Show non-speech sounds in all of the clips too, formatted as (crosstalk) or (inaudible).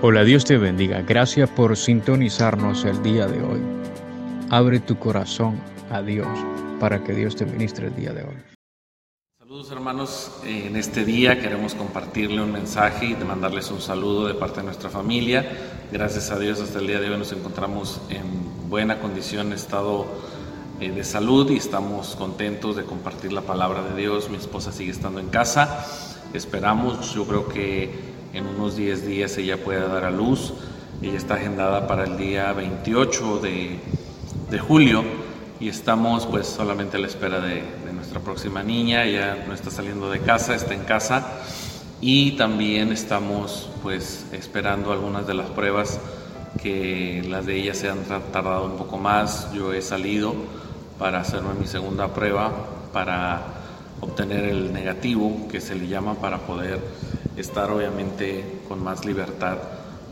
Hola, Dios te bendiga. Gracias por sintonizarnos el día de hoy. Abre tu corazón a Dios para que Dios te ministre el día de hoy. Saludos hermanos, en este día queremos compartirle un mensaje y mandarles un saludo de parte de nuestra familia. Gracias a Dios hasta el día de hoy nos encontramos en buena condición, estado eh, de salud y estamos contentos de compartir la palabra de Dios. Mi esposa sigue estando en casa. Esperamos, yo creo que en unos 10 días ella pueda dar a luz. Ella está agendada para el día 28 de, de julio y estamos pues solamente a la espera de, de, nuestra próxima niña. Ella no está saliendo de casa, está en casa y también estamos pues esperando algunas de las pruebas que las de ella se han tardado un poco más. Yo he salido para hacerme mi segunda prueba para obtener el negativo que se le llama para poder estar obviamente con más libertad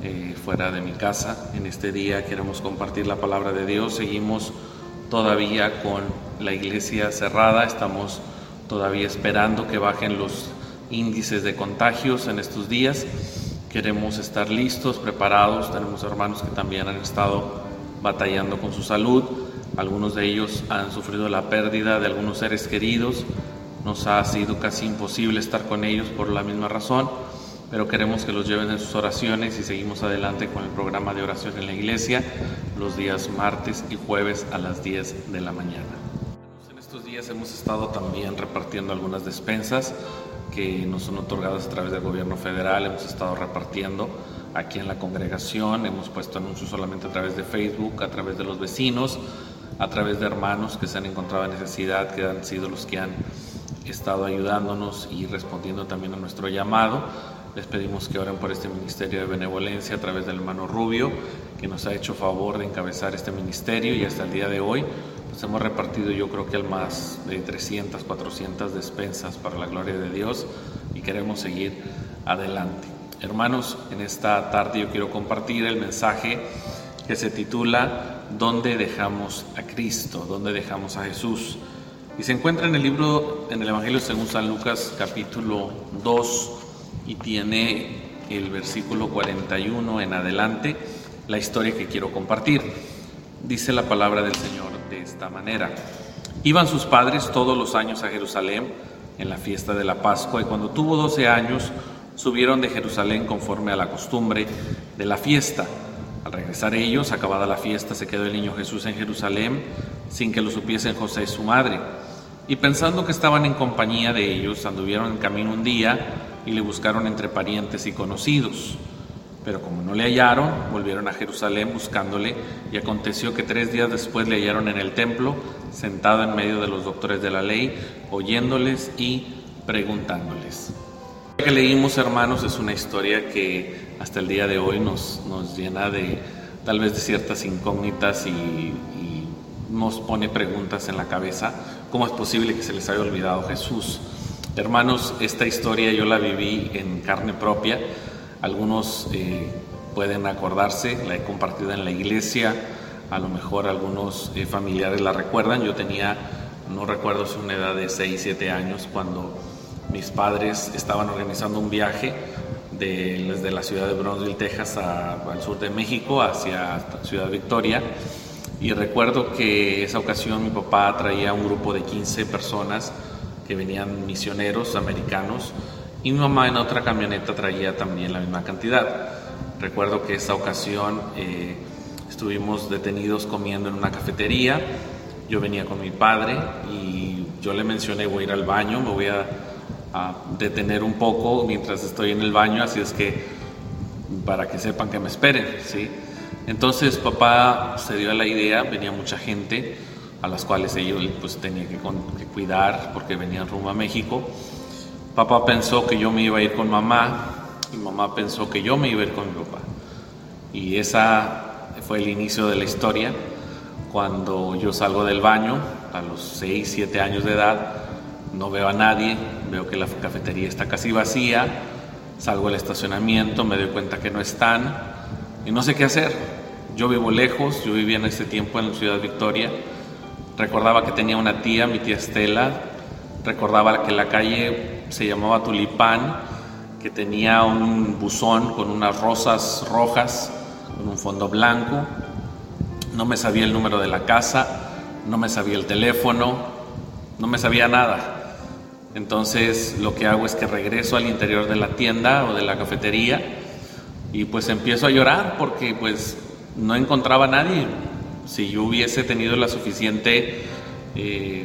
eh, fuera de mi casa. En este día queremos compartir la palabra de Dios. Seguimos todavía con la iglesia cerrada. Estamos todavía esperando que bajen los índices de contagios en estos días. Queremos estar listos, preparados. Tenemos hermanos que también han estado batallando con su salud. Algunos de ellos han sufrido la pérdida de algunos seres queridos nos ha sido casi imposible estar con ellos por la misma razón, pero queremos que los lleven en sus oraciones y seguimos adelante con el programa de oración en la iglesia los días martes y jueves a las 10 de la mañana. En estos días hemos estado también repartiendo algunas despensas que nos son otorgadas a través del gobierno federal, hemos estado repartiendo aquí en la congregación, hemos puesto anuncios solamente a través de Facebook, a través de los vecinos, a través de hermanos que se han encontrado en necesidad, que han sido los que han estado ayudándonos y respondiendo también a nuestro llamado. Les pedimos que oren por este ministerio de benevolencia a través del hermano Rubio, que nos ha hecho favor de encabezar este ministerio y hasta el día de hoy pues hemos repartido yo creo que al más de 300, 400 despensas para la gloria de Dios y queremos seguir adelante. Hermanos, en esta tarde yo quiero compartir el mensaje que se titula ¿Dónde dejamos a Cristo? ¿Dónde dejamos a Jesús? Y se encuentra en el libro, en el Evangelio según San Lucas capítulo 2 y tiene el versículo 41 en adelante la historia que quiero compartir. Dice la palabra del Señor de esta manera. Iban sus padres todos los años a Jerusalén en la fiesta de la Pascua y cuando tuvo 12 años subieron de Jerusalén conforme a la costumbre de la fiesta. Al regresar ellos, acabada la fiesta, se quedó el niño Jesús en Jerusalén sin que lo supiesen José y su madre. Y pensando que estaban en compañía de ellos, anduvieron en camino un día y le buscaron entre parientes y conocidos. Pero como no le hallaron, volvieron a Jerusalén buscándole y aconteció que tres días después le hallaron en el templo, sentado en medio de los doctores de la ley, oyéndoles y preguntándoles. Lo que leímos, hermanos, es una historia que hasta el día de hoy nos, nos llena de tal vez de ciertas incógnitas y, y nos pone preguntas en la cabeza ¿Cómo es posible que se les haya olvidado Jesús? Hermanos, esta historia yo la viví en carne propia. Algunos eh, pueden acordarse, la he compartido en la iglesia, a lo mejor algunos eh, familiares la recuerdan. Yo tenía, no recuerdo si una edad de 6, 7 años cuando mis padres estaban organizando un viaje de, desde la ciudad de Brownsville, Texas, al sur de México, hacia Ciudad Victoria y recuerdo que esa ocasión mi papá traía un grupo de 15 personas que venían misioneros americanos y mi mamá en otra camioneta traía también la misma cantidad. Recuerdo que esa ocasión eh, estuvimos detenidos comiendo en una cafetería, yo venía con mi padre y yo le mencioné voy a ir al baño, me voy a, a detener un poco mientras estoy en el baño, así es que para que sepan que me esperen, ¿sí? Entonces papá se dio a la idea, venía mucha gente a las cuales ellos pues tenía que, cuidar porque venían rumbo a México. Papá pensó que yo me iba a ir con mamá y mamá pensó que yo me iba a ir con mi papá. Y esa fue el inicio de la historia. Cuando yo salgo del baño a los 6, 7 años de edad, no veo a nadie, veo que la cafetería está casi vacía, salgo al estacionamiento, me doy cuenta que no están y no sé qué hacer. Yo vivo lejos, yo vivía en ese tiempo en la ciudad Victoria. Recordaba que tenía una tía, mi tía Estela. Recordaba que la calle se llamaba Tulipán, que que tenía un buzón con unas rosas rojas, con un fondo blanco. No me sabía el número de la casa, no me sabía el teléfono, no me sabía nada. Entonces lo que hago es que regreso al interior de la tienda o de la cafetería y pues empiezo a llorar porque pues no encontraba a nadie. Si yo hubiese tenido la suficiente eh,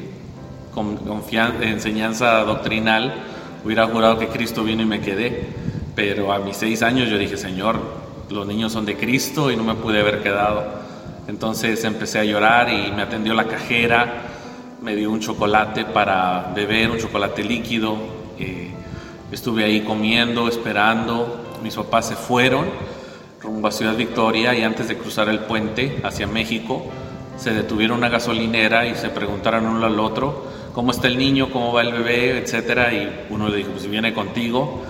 enseñanza doctrinal, hubiera jurado que Cristo vino y me quedé. Pero a mis seis años yo dije, Señor, los niños son de Cristo y no me pude haber quedado. Entonces empecé a llorar y me atendió la cajera, me dio un chocolate para beber, un chocolate líquido. Eh, estuve ahí comiendo, esperando. Mis papás se fueron rumbo a Ciudad Victoria y antes de cruzar el puente hacia México, se detuvieron una gasolinera y se preguntaron uno al otro cómo está el niño, cómo va el bebé, etcétera. Y uno le dijo, pues viene contigo.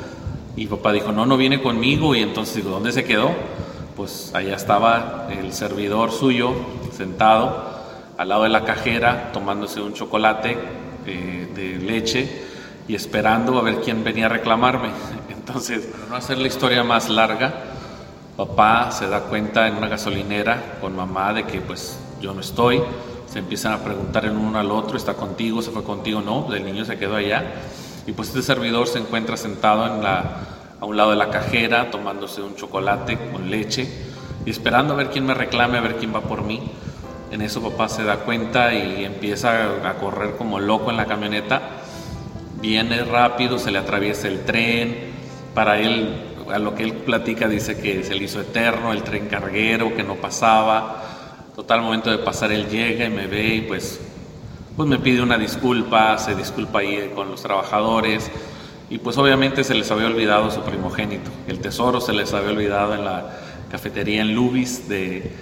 Y papá dijo, no, no viene conmigo. Y entonces digo, ¿dónde se quedó? Pues allá estaba el servidor suyo sentado al lado de la cajera tomándose un chocolate eh, de leche y esperando a ver quién venía a reclamarme. (laughs) Entonces, para no hacer la historia más larga, papá se da cuenta en una gasolinera con mamá de que pues yo no estoy, se empiezan a preguntar en uno al otro, ¿está contigo? ¿Se fue contigo? No, el niño se quedó allá. Y pues este servidor se encuentra sentado en la, a un lado de la cajera tomándose un chocolate con leche y esperando a ver quién me reclame, a ver quién va por mí. En eso papá se da cuenta y empieza a correr como loco en la camioneta. Viene rápido, se le atraviesa el tren. Para él, a lo que él platica, dice que se le hizo eterno el tren carguero, que no pasaba Total momento de pasar él llega y me ve y pues, pues me pide una disculpa, se disculpa ahí con los trabajadores y pues obviamente se les había olvidado su primogénito. El tesoro se les había olvidado en la cafetería en Lubis de,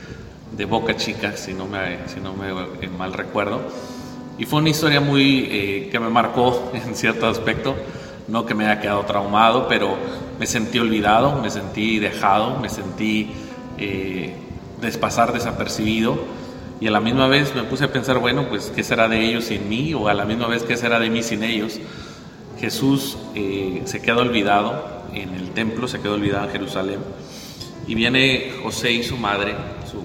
de Boca Chica, si no me, si no me eh, mal recuerdo. Y fue una historia muy eh, que me marcó (laughs) en cierto aspecto, no que me haya quedado traumado, pero me sentí olvidado, me sentí dejado, me sentí eh, pasar desapercibido y a la misma vez me puse a pensar, bueno, pues qué será de ellos sin mí o a la misma vez qué será de mí sin ellos. Jesús eh, se queda olvidado en el templo, se quedó olvidado en Jerusalén y viene José y su madre, su,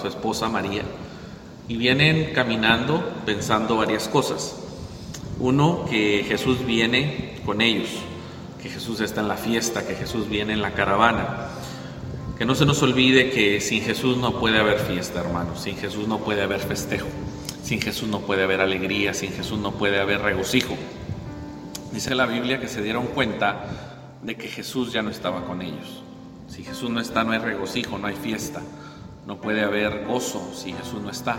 su esposa María, y vienen caminando pensando varias cosas. Uno, que Jesús viene con ellos, que Jesús está en la fiesta, que Jesús viene en la caravana. Que no se nos olvide que sin Jesús no puede haber fiesta, hermanos, sin Jesús no puede haber festejo, sin Jesús no puede haber alegría, sin Jesús no puede haber regocijo. Dice la Biblia que se dieron cuenta de que Jesús ya no estaba con ellos. Si Jesús no está, no hay regocijo, no hay fiesta, no puede haber gozo si Jesús no está.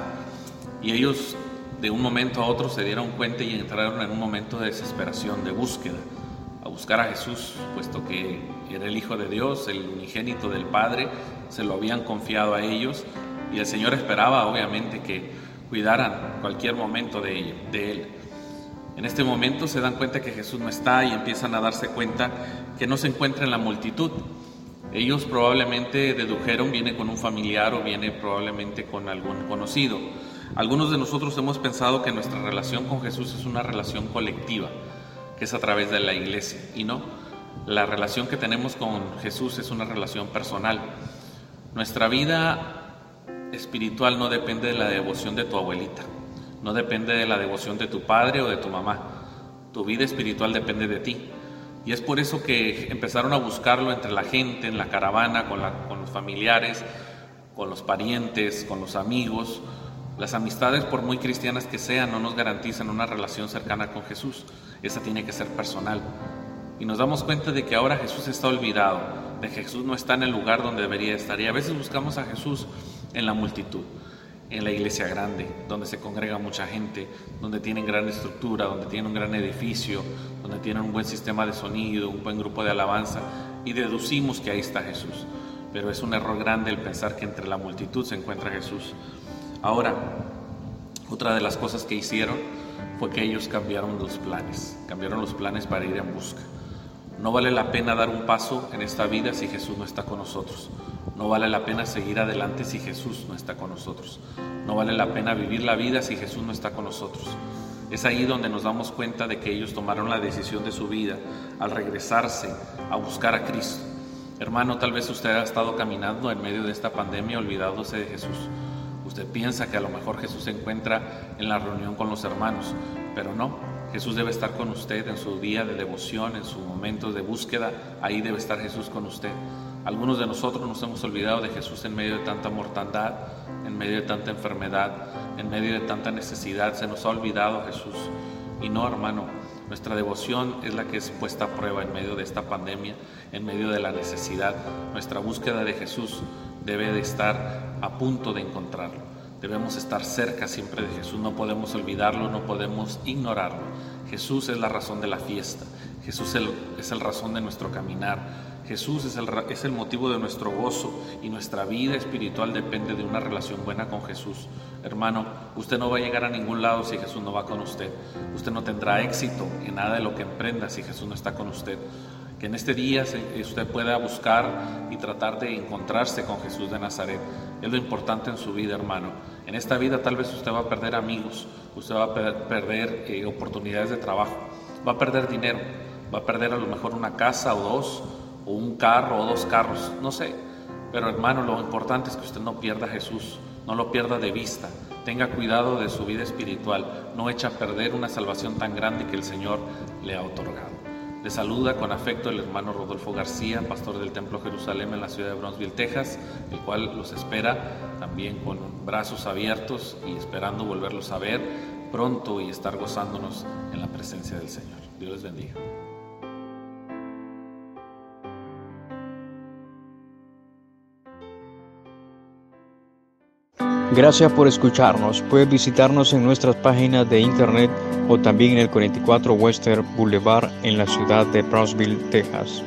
Y ellos de un momento a otro se dieron cuenta y entraron en un momento de desesperación, de búsqueda a buscar a Jesús, puesto que era el Hijo de Dios, el unigénito del Padre, se lo habían confiado a ellos y el Señor esperaba obviamente que cuidaran cualquier momento de, Él. En este momento se dan cuenta que Jesús no está y empiezan a darse cuenta que no se encuentra en la multitud. Ellos probablemente dedujeron, viene con un familiar o viene probablemente con algún conocido. Algunos de nosotros hemos pensado que nuestra relación con Jesús es una relación colectiva que es a través de la iglesia. Y no, la relación que tenemos con Jesús es una relación personal. Nuestra vida espiritual no depende de la devoción de tu abuelita, no depende de la devoción de tu padre o de tu mamá. Tu vida espiritual depende de ti. Y es por eso que empezaron a buscarlo entre la gente, en la caravana, con, los familiares, con los parientes, con los amigos, las amistades, por muy cristianas que sean, no nos garantizan una relación cercana con Jesús. Esa tiene que ser personal. Y nos damos cuenta de que ahora Jesús está olvidado, de Jesús no está en el lugar donde debería estar. Y a veces buscamos a Jesús en la multitud, en la iglesia grande, donde se congrega mucha gente, donde tienen gran estructura, donde tienen un gran edificio, donde tienen un buen sistema de sonido, un buen grupo de alabanza, y deducimos que ahí está Jesús. Pero es un error grande el pensar que entre la multitud se encuentra Jesús. Ahora, otra de las cosas que hicieron fue que ellos cambiaron los planes, cambiaron los planes para ir en busca. No vale la pena dar un paso en esta vida si Jesús no está con nosotros. No vale la pena seguir adelante si Jesús no está con nosotros. No vale la pena vivir la vida si Jesús no está con nosotros. Es ahí donde nos damos cuenta de que ellos tomaron la decisión de su vida al regresarse a buscar a Cristo. Hermano, tal vez usted ha estado caminando en medio de esta pandemia olvidándose de Jesús. Usted piensa que a lo mejor Jesús se encuentra en la reunión con los hermanos, pero no. Jesús debe estar con usted en su día de devoción, en su momento de búsqueda. Ahí debe estar Jesús con usted. Algunos de nosotros nos hemos olvidado de Jesús en medio de tanta mortandad, en medio de tanta enfermedad, en medio de tanta necesidad. Se nos ha olvidado Jesús. Y no, hermano, nuestra devoción es la que es puesta a prueba en medio de esta pandemia, en medio de la necesidad. Nuestra búsqueda de Jesús debe de estar a punto de encontrarlo. Debemos estar cerca siempre de Jesús, no podemos olvidarlo, no podemos ignorarlo. Jesús es la razón de la fiesta, Jesús es la razón de nuestro caminar, Jesús es el, es el motivo de nuestro gozo y nuestra vida espiritual depende de una relación buena con Jesús. Hermano, usted no va a llegar a ningún lado si Jesús no va con usted. Usted no tendrá éxito en nada de lo que emprenda si Jesús no está con usted. Que en este día usted pueda buscar y tratar de encontrarse con Jesús de Nazaret. Es lo importante en su vida, hermano. En esta vida tal vez usted va a perder amigos, usted va a perder eh, oportunidades de trabajo, va a perder dinero, va a perder a lo mejor una casa o dos o un carro o dos carros, no sé. Pero hermano, lo importante es que usted no pierda a Jesús, no lo pierda de vista. Tenga cuidado de su vida espiritual, no echa a perder una salvación tan grande que el Señor le ha otorgado. Le saluda con afecto el hermano Rodolfo García, pastor del Templo Jerusalén en la ciudad de Brownsville, Texas, el cual los espera también con brazos abiertos y esperando volverlos a ver pronto y estar gozándonos en la presencia del Señor. Dios les bendiga. Gracias por escucharnos. Puedes visitarnos en nuestras páginas de internet o también en el 44 Western Boulevard en la ciudad de Brownsville, Texas.